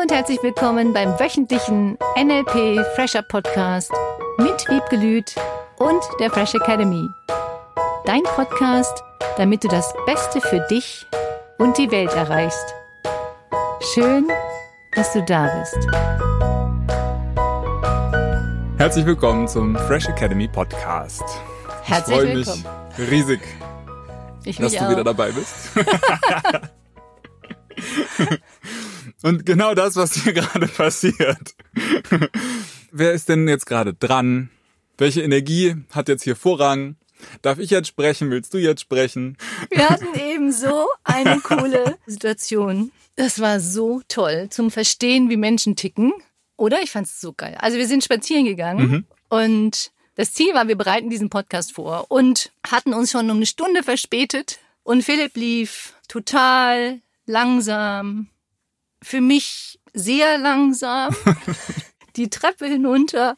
Hallo und herzlich willkommen beim wöchentlichen NLP Fresher Podcast mit Wiebgelüt und der Fresh Academy. Dein Podcast, damit du das Beste für dich und die Welt erreichst. Schön, dass du da bist. Herzlich willkommen zum Fresh Academy Podcast. Herzlich ich freue willkommen. mich riesig, Ich dass mich du auch. wieder dabei bist. Und genau das, was hier gerade passiert. Wer ist denn jetzt gerade dran? Welche Energie hat jetzt hier Vorrang? Darf ich jetzt sprechen? Willst du jetzt sprechen? Wir hatten eben so eine coole Situation. Das war so toll zum Verstehen, wie Menschen ticken. Oder? Ich fand es so geil. Also wir sind spazieren gegangen und das Ziel war, wir bereiten diesen Podcast vor und hatten uns schon um eine Stunde verspätet. Und Philipp lief total langsam, für mich sehr langsam, die Treppe hinunter.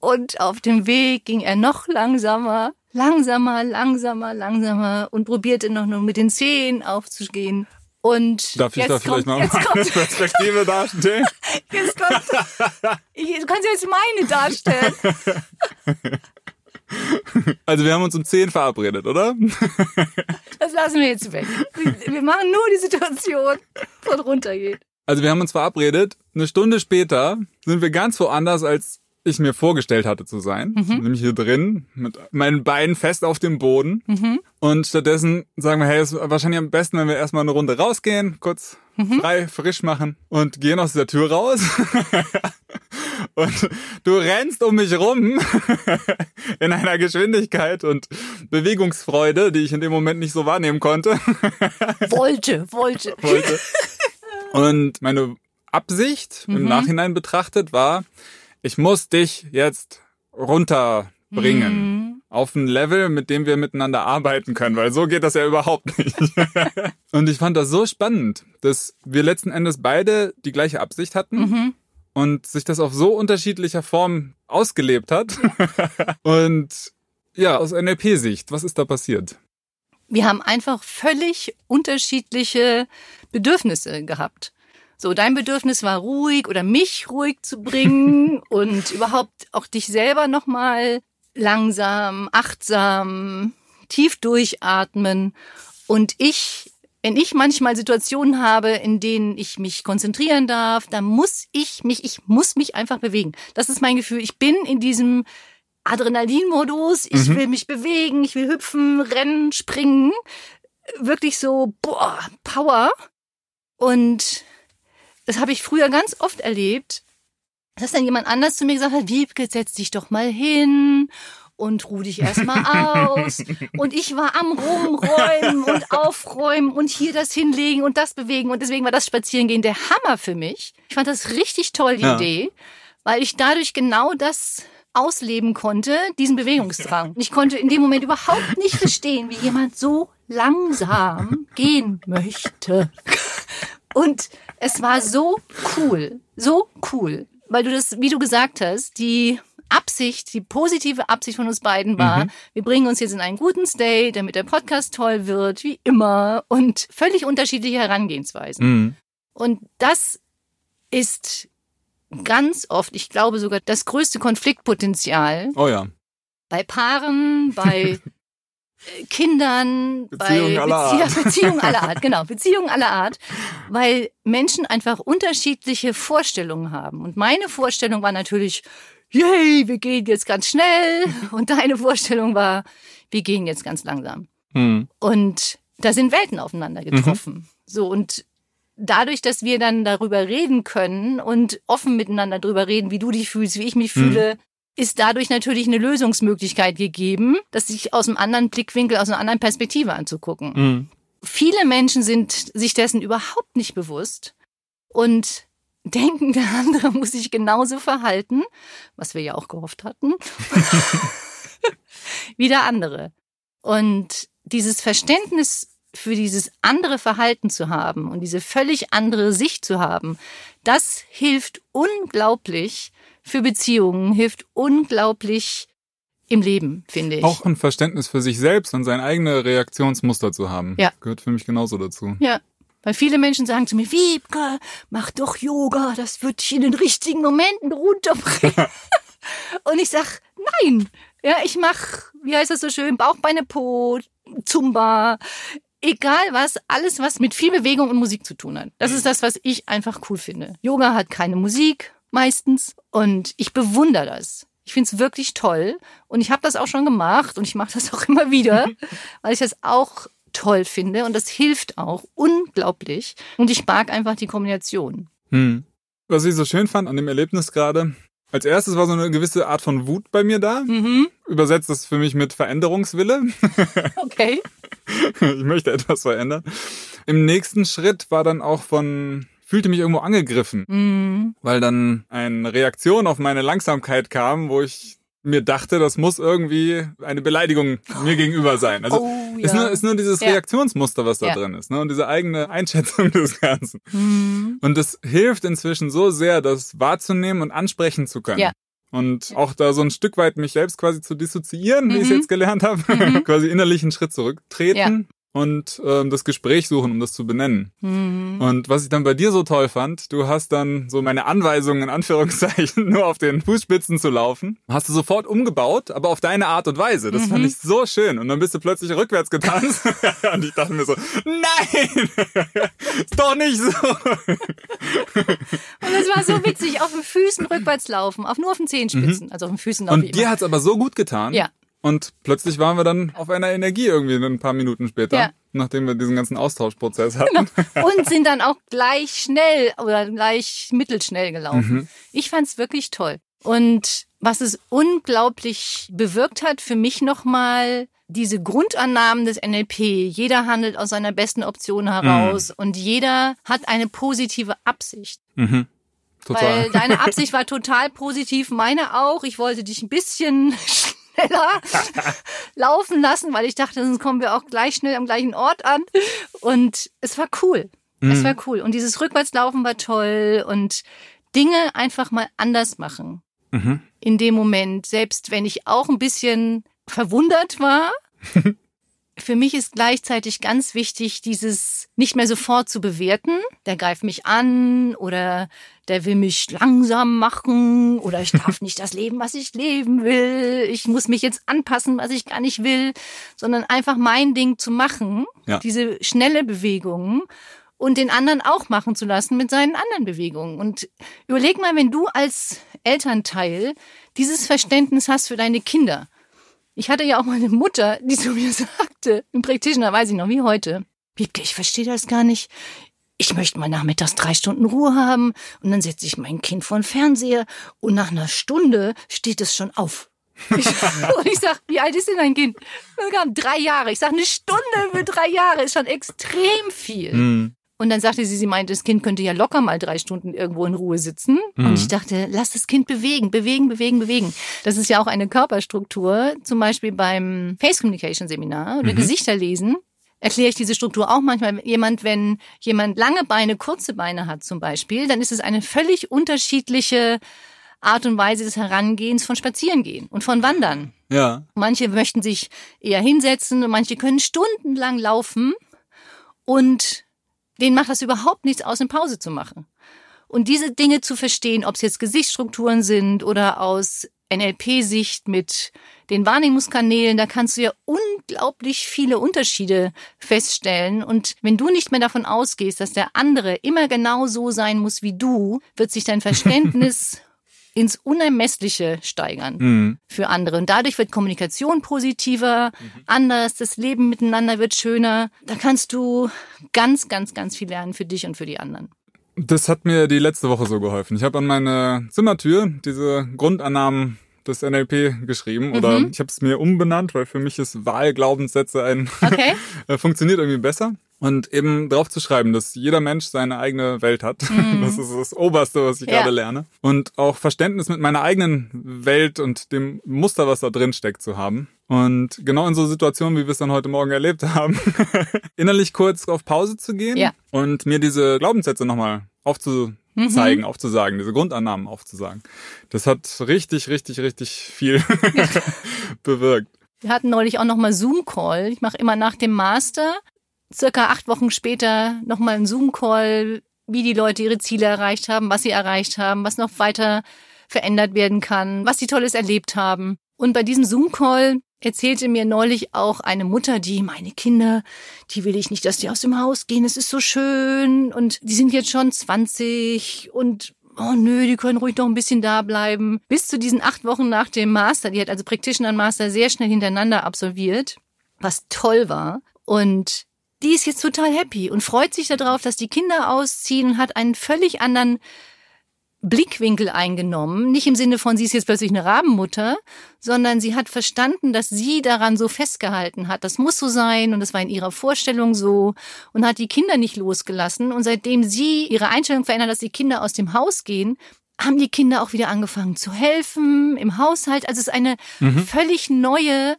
Und auf dem Weg ging er noch langsamer, langsamer, langsamer, langsamer und probierte noch nur mit den Zehen aufzugehen. Und Darf ich da vielleicht kommt, mal jetzt eine kommt, Perspektive darstellen? jetzt kommt, ich, du kannst jetzt meine darstellen. Also wir haben uns um 10 verabredet, oder? Das lassen wir jetzt weg. Wir machen nur die Situation, es runtergeht. Also wir haben uns verabredet. Eine Stunde später sind wir ganz woanders, als ich mir vorgestellt hatte zu sein. Nämlich hier drin, mit meinen Beinen fest auf dem Boden. Und stattdessen sagen wir, hey, es ist wahrscheinlich am besten, wenn wir erstmal eine Runde rausgehen, kurz frei, frisch machen und gehen aus der Tür raus. Und du rennst um mich rum in einer Geschwindigkeit und Bewegungsfreude, die ich in dem Moment nicht so wahrnehmen konnte. Wollte, wollte. wollte. Und meine Absicht im Nachhinein betrachtet war, ich muss dich jetzt runterbringen. Auf ein Level, mit dem wir miteinander arbeiten können, weil so geht das ja überhaupt nicht. und ich fand das so spannend, dass wir letzten Endes beide die gleiche Absicht hatten und sich das auf so unterschiedlicher Form ausgelebt hat. und ja, aus NLP-Sicht, was ist da passiert? Wir haben einfach völlig unterschiedliche Bedürfnisse gehabt. So, dein Bedürfnis war ruhig oder mich ruhig zu bringen und überhaupt auch dich selber nochmal langsam, achtsam, tief durchatmen. Und ich, wenn ich manchmal Situationen habe, in denen ich mich konzentrieren darf, dann muss ich mich, ich muss mich einfach bewegen. Das ist mein Gefühl. Ich bin in diesem Adrenalinmodus. Ich will mich bewegen, ich will hüpfen, rennen, springen. Wirklich so, boah, Power. Und das habe ich früher ganz oft erlebt, dass dann jemand anders zu mir gesagt hat, Wiebke, setz dich doch mal hin und ruh dich erstmal aus. Und ich war am Rumräumen und Aufräumen und hier das hinlegen und das bewegen. Und deswegen war das Spazierengehen der Hammer für mich. Ich fand das richtig toll, die Ja. Idee, weil ich dadurch genau das ausleben konnte, diesen Bewegungsdrang. Ich konnte in dem Moment überhaupt nicht verstehen, wie jemand so langsam gehen möchte. Und es war so cool, so cool, weil du das, wie du gesagt hast, die Absicht, die positive Absicht von uns beiden war, wir bringen uns jetzt in einen guten State, damit der Podcast toll wird, wie immer, und völlig unterschiedliche Herangehensweisen. Mhm. Und das ist ganz oft, ich glaube sogar das größte Konfliktpotenzial Oh ja. bei Paaren, bei Kindern, Beziehungen bei aller Bezie- Art. Beziehungen aller Art, genau, Beziehungen aller Art, weil Menschen einfach unterschiedliche Vorstellungen haben. Und meine Vorstellung war natürlich, yay, wir gehen jetzt ganz schnell. Und deine Vorstellung war, wir gehen jetzt ganz langsam. Mhm. Und da sind Welten aufeinander getroffen. So und dadurch, dass wir dann darüber reden können und offen miteinander darüber reden, wie du dich fühlst, wie ich mich fühle, ist dadurch natürlich eine Lösungsmöglichkeit gegeben, das sich aus einem anderen Blickwinkel, aus einer anderen Perspektive anzugucken. Mhm. Viele Menschen sind sich dessen überhaupt nicht bewusst und denken, der andere muss sich genauso verhalten, was wir ja auch gehofft hatten, wie der andere. Und dieses Verständnis für dieses andere Verhalten zu haben und diese völlig andere Sicht zu haben, das hilft unglaublich für Beziehungen, hilft unglaublich im Leben, finde ich. Auch ein Verständnis für sich selbst und sein eigene Reaktionsmuster zu haben. Ja. Gehört für mich genauso dazu. Ja. Weil viele Menschen sagen zu mir, Wiebke, mach doch Yoga, das wird dich in den richtigen Momenten runterbringen. Und ich sag, nein. Ja, ich mach, wie heißt das so schön, Bauchbeine Po, Zumba, egal was, alles was mit viel Bewegung und Musik zu tun hat. Das ist das, was ich einfach cool finde. Yoga hat keine Musik meistens und ich bewundere das. Ich finde es wirklich toll und ich habe das auch schon gemacht und ich mache das auch immer wieder, weil ich das auch toll finde und das hilft auch unglaublich und ich mag einfach die Kombination. Hm. Was ich so schön fand an dem Erlebnis gerade, als erstes war so eine gewisse Art von Wut bei mir da. Mhm. Übersetzt das für mich mit Veränderungswille. Okay. ich möchte etwas verändern. Im nächsten Schritt war dann auch von fühlte mich irgendwo angegriffen, Mhm. weil dann eine Reaktion auf meine Langsamkeit kam, wo ich mir dachte, das muss irgendwie eine Beleidigung mir gegenüber sein. Also oh, ist, nur, ist nur dieses Ja. Reaktionsmuster, was da Ja. drin ist, ne? Und diese eigene Einschätzung des Ganzen. Mhm. Und das hilft inzwischen so sehr, das wahrzunehmen und ansprechen zu können. Ja. Und auch da so ein Stück weit mich selbst quasi zu dissoziieren, wie ich es Mhm. jetzt gelernt habe. Mhm. quasi innerlich einen Schritt zurücktreten und ähm, das Gespräch suchen, um das zu benennen. Mhm. Und was ich dann bei dir so toll fand, du hast dann so meine Anweisungen in Anführungszeichen nur auf den Fußspitzen zu laufen, hast du sofort umgebaut, aber auf deine Art und Weise. Das fand Mhm. ich so schön. Und dann bist du plötzlich rückwärts getanzt und ich dachte mir so, nein, ist doch nicht so. Und es war so witzig, auf den Füßen rückwärts laufen, auf, nur auf den Zehenspitzen. Also auf den Füßen Mhm. Und dir immer. hat's aber so gut getan. Ja. Und plötzlich waren wir dann auf einer Energie irgendwie ein paar Minuten später, Ja. nachdem wir diesen ganzen Austauschprozess hatten. Und sind dann auch gleich schnell oder gleich mittelschnell gelaufen. Mhm. Ich fand's wirklich toll. Und was es unglaublich bewirkt hat für mich nochmal, diese Grundannahmen des NLP. Jeder handelt aus seiner besten Option heraus und jeder hat eine positive Absicht. Mhm. Total. Weil deine Absicht war total positiv, meine auch. Ich wollte dich ein bisschen schneller laufen lassen, weil ich dachte, sonst kommen wir auch gleich schnell am gleichen Ort an. Und es war cool. Es war cool. Und dieses Rückwärtslaufen war toll und Dinge einfach mal anders machen. Mhm. In dem Moment, selbst wenn ich auch ein bisschen verwundert war. Für mich ist gleichzeitig ganz wichtig, dieses nicht mehr sofort zu bewerten. Der greift mich an oder der will mich langsam machen oder ich darf nicht das leben, was ich leben will. Ich muss mich jetzt anpassen, was ich gar nicht will, sondern einfach mein Ding zu machen. Ja. Diese schnelle Bewegung und den anderen auch machen zu lassen mit seinen anderen Bewegungen. Und überleg mal, wenn du als Elternteil dieses Verständnis hast für deine Kinder. Ich hatte ja auch mal eine Mutter, die zu mir sagte, im Practitioner weiß ich noch wie heute, Wiebke, ich verstehe das gar nicht. Ich möchte mal nachmittags drei Stunden Ruhe haben und dann setze ich mein Kind vor den Fernseher und nach einer Stunde steht es schon auf. Ich, und ich sag, wie alt ist denn dein Kind? Drei Jahre. Ich sag, eine Stunde für drei Jahre ist schon extrem viel. Mhm. Und dann sagte sie, sie meinte, das Kind könnte ja locker mal drei Stunden irgendwo in Ruhe sitzen. Mhm. Und ich dachte, lass das Kind bewegen, bewegen, bewegen, bewegen. Das ist ja auch eine Körperstruktur. Zum Beispiel beim Face Communication Seminar Mhm. oder Gesichter lesen erkläre ich diese Struktur auch manchmal. Jemand, wenn jemand lange Beine, kurze Beine hat zum Beispiel, dann ist es eine völlig unterschiedliche Art und Weise des Herangehens von Spazierengehen und von Wandern. Ja. Manche möchten sich eher hinsetzen und manche können stundenlang laufen und denen macht das überhaupt nichts aus, eine Pause zu machen. Und diese Dinge zu verstehen, ob es jetzt Gesichtsstrukturen sind oder aus NLP-Sicht mit den Wahrnehmungskanälen, da kannst du ja unglaublich viele Unterschiede feststellen. Und wenn du nicht mehr davon ausgehst, dass der andere immer genau so sein muss wie du, wird sich dein Verständnis ins Unermessliche steigern Mhm. für andere. Und dadurch wird Kommunikation positiver, anders, das Leben miteinander wird schöner. Da kannst du ganz, ganz, ganz viel lernen für dich und für die anderen. Das hat mir die letzte Woche so geholfen. Ich habe an meine Zimmertür diese Grundannahmen des NLP geschrieben oder ich habe es mir umbenannt, weil für mich ist Wahlglaubenssätze ein Okay? äh, funktioniert irgendwie besser. Und eben drauf zu schreiben, dass jeder Mensch seine eigene Welt hat. Das ist das Oberste, was ich Ja. gerade lerne. Und auch Verständnis mit meiner eigenen Welt und dem Muster, was da drin steckt, zu haben. Und genau in so Situationen, wie wir es dann heute Morgen erlebt haben, innerlich kurz auf Pause zu gehen Ja. und mir diese Glaubenssätze nochmal aufzuzeigen, aufzusagen, diese Grundannahmen aufzusagen. Das hat richtig, richtig, richtig viel bewirkt. Wir hatten neulich auch noch mal Zoom-Call. Ich mache immer nach dem Master circa acht Wochen später nochmal einen Zoom-Call, wie die Leute ihre Ziele erreicht haben, was sie erreicht haben, was noch weiter verändert werden kann, was sie Tolles erlebt haben. Und bei diesem Zoom-Call erzählte mir neulich auch eine Mutter, die meine Kinder, die will ich nicht, dass die aus dem Haus gehen, es ist so schön und die sind jetzt schon 20 und oh nö, die können ruhig noch ein bisschen da bleiben. Bis zu diesen acht Wochen nach dem Master, die hat also Practitioner Master sehr schnell hintereinander absolviert, was toll war. Und die ist jetzt total happy und freut sich darauf, dass die Kinder ausziehen und hat einen völlig anderen Blickwinkel eingenommen. Nicht im Sinne von, sie ist jetzt plötzlich eine Rabenmutter, sondern sie hat verstanden, dass sie daran so festgehalten hat. Das muss so sein und das war in ihrer Vorstellung so und hat die Kinder nicht losgelassen. Und seitdem sie ihre Einstellung verändert, dass die Kinder aus dem Haus gehen, haben die Kinder auch wieder angefangen zu helfen im Haushalt. Also es ist eine mhm. völlig neue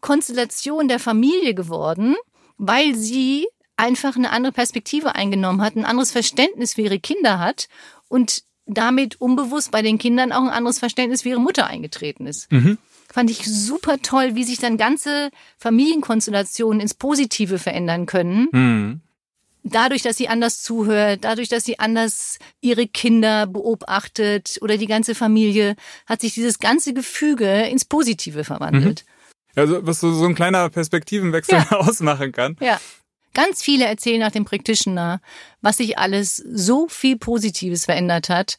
Konstellation der Familie geworden, weil sie einfach eine andere Perspektive eingenommen hat, ein anderes Verständnis für ihre Kinder hat und damit unbewusst bei den Kindern auch ein anderes Verständnis für ihre Mutter eingetreten ist. Mhm. Fand ich super toll, wie sich dann ganze Familienkonstellationen ins Positive verändern können. Mhm. Dadurch, dass sie anders zuhört, dadurch, dass sie anders ihre Kinder beobachtet oder die ganze Familie, hat sich dieses ganze Gefüge ins Positive verwandelt. Mhm. Also, was so, so ein kleiner Perspektivenwechsel ja. ausmachen kann. Ja. Ganz viele erzählen nach dem Practitioner, was sich alles so viel Positives verändert hat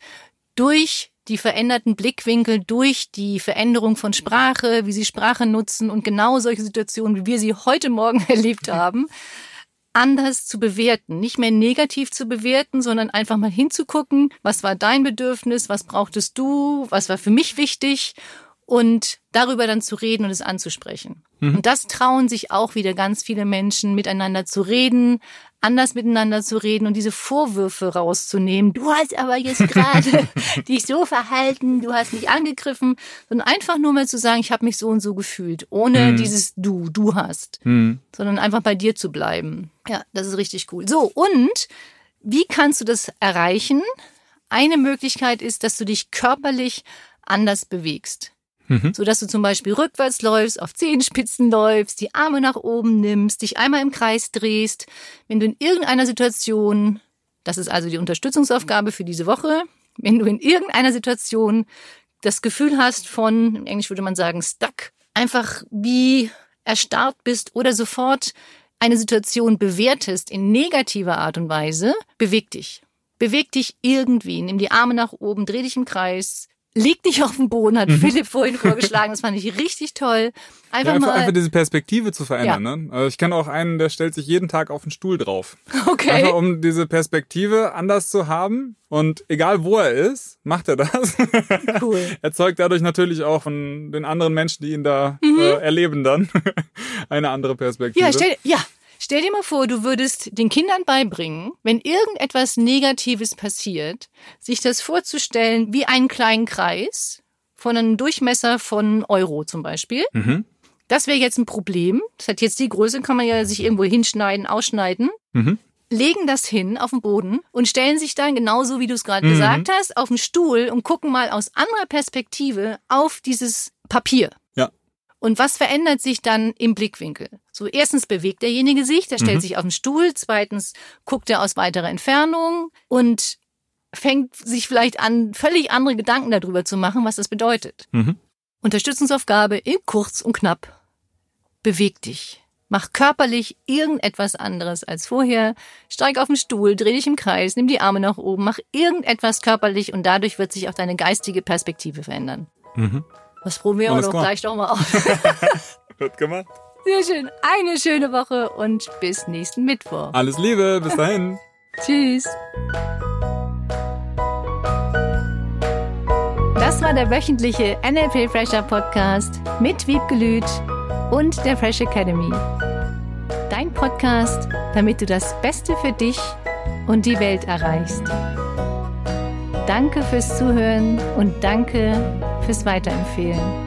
durch die veränderten Blickwinkel, durch die Veränderung von Sprache, wie sie Sprache nutzen und genau solche Situationen, wie wir sie heute Morgen erlebt haben, anders zu bewerten. Nicht mehr negativ zu bewerten, sondern einfach mal hinzugucken, was war dein Bedürfnis, was brauchtest du, was war für mich wichtig und darüber dann zu reden und es anzusprechen. Mhm. Und das trauen sich auch wieder ganz viele Menschen, miteinander zu reden, anders miteinander zu reden und diese Vorwürfe rauszunehmen. Du hast aber jetzt gerade dich so verhalten, du hast mich angegriffen, sondern einfach nur mal zu sagen, ich habe mich so und so gefühlt, ohne mhm. dieses Du, du hast, mhm. sondern einfach bei dir zu bleiben. Ja, das ist richtig cool. So, und wie kannst du das erreichen? Eine Möglichkeit ist, dass du dich körperlich anders bewegst. Mhm. So dass du zum Beispiel rückwärts läufst, auf Zehenspitzen läufst, die Arme nach oben nimmst, dich einmal im Kreis drehst. Wenn du in irgendeiner Situation, das ist also die Unterstützungsaufgabe für diese Woche, wenn du in irgendeiner Situation das Gefühl hast von, im Englisch würde man sagen, stuck, einfach wie erstarrt bist oder sofort eine Situation bewertest in negativer Art und Weise, beweg dich. Beweg dich irgendwie, nimm die Arme nach oben, dreh dich im Kreis, liegt nicht auf dem Boden, hat mhm. Philipp vorhin vorgeschlagen. Das fand ich richtig toll. Einfach, ja, einfach, mal einfach diese Perspektive zu verändern. Ja. Ne? Also ich kenne auch einen, der stellt sich jeden Tag auf den Stuhl drauf. Okay. Einfach um diese Perspektive anders zu haben. Und egal wo er ist, macht er das. Cool. er zeugt dadurch natürlich auch von den anderen Menschen, die ihn da mhm. äh, erleben dann, eine andere Perspektive. Ja, stell, ja, Stell dir mal vor, du würdest den Kindern beibringen, wenn irgendetwas Negatives passiert, sich das vorzustellen wie einen kleinen Kreis von einem Durchmesser von Euro zum Beispiel. Mhm. Das wäre jetzt ein Problem. Das hat jetzt die Größe, kann man ja sich irgendwo hinschneiden, ausschneiden. Mhm. Legen das hin auf den Boden und stellen sich dann genauso, wie du es gerade mhm. gesagt hast, auf den Stuhl und gucken mal aus anderer Perspektive auf dieses Papier. Und was verändert sich dann im Blickwinkel? So, erstens bewegt derjenige sich, der stellt mhm. sich auf den Stuhl, zweitens guckt er aus weiterer Entfernung und fängt sich vielleicht an, völlig andere Gedanken darüber zu machen, was das bedeutet. Mhm. Unterstützungsaufgabe in kurz und knapp. Beweg dich. Mach körperlich irgendetwas anderes als vorher. Steig auf den Stuhl, dreh dich im Kreis, nimm die Arme nach oben, mach irgendetwas körperlich und dadurch wird sich auch deine geistige Perspektive verändern. Mhm. Das probieren wir doch gleich doch mal aus. Wird gemacht. Sehr schön. Eine schöne Woche und bis nächsten Mittwoch. Alles Liebe. Bis dahin. Tschüss. Das war der wöchentliche NLP Fresher Podcast mit Wiebgelüt und der Fresh Academy. Dein Podcast, damit du das Beste für dich und die Welt erreichst. Danke fürs Zuhören und danke fürs Weiterempfehlen.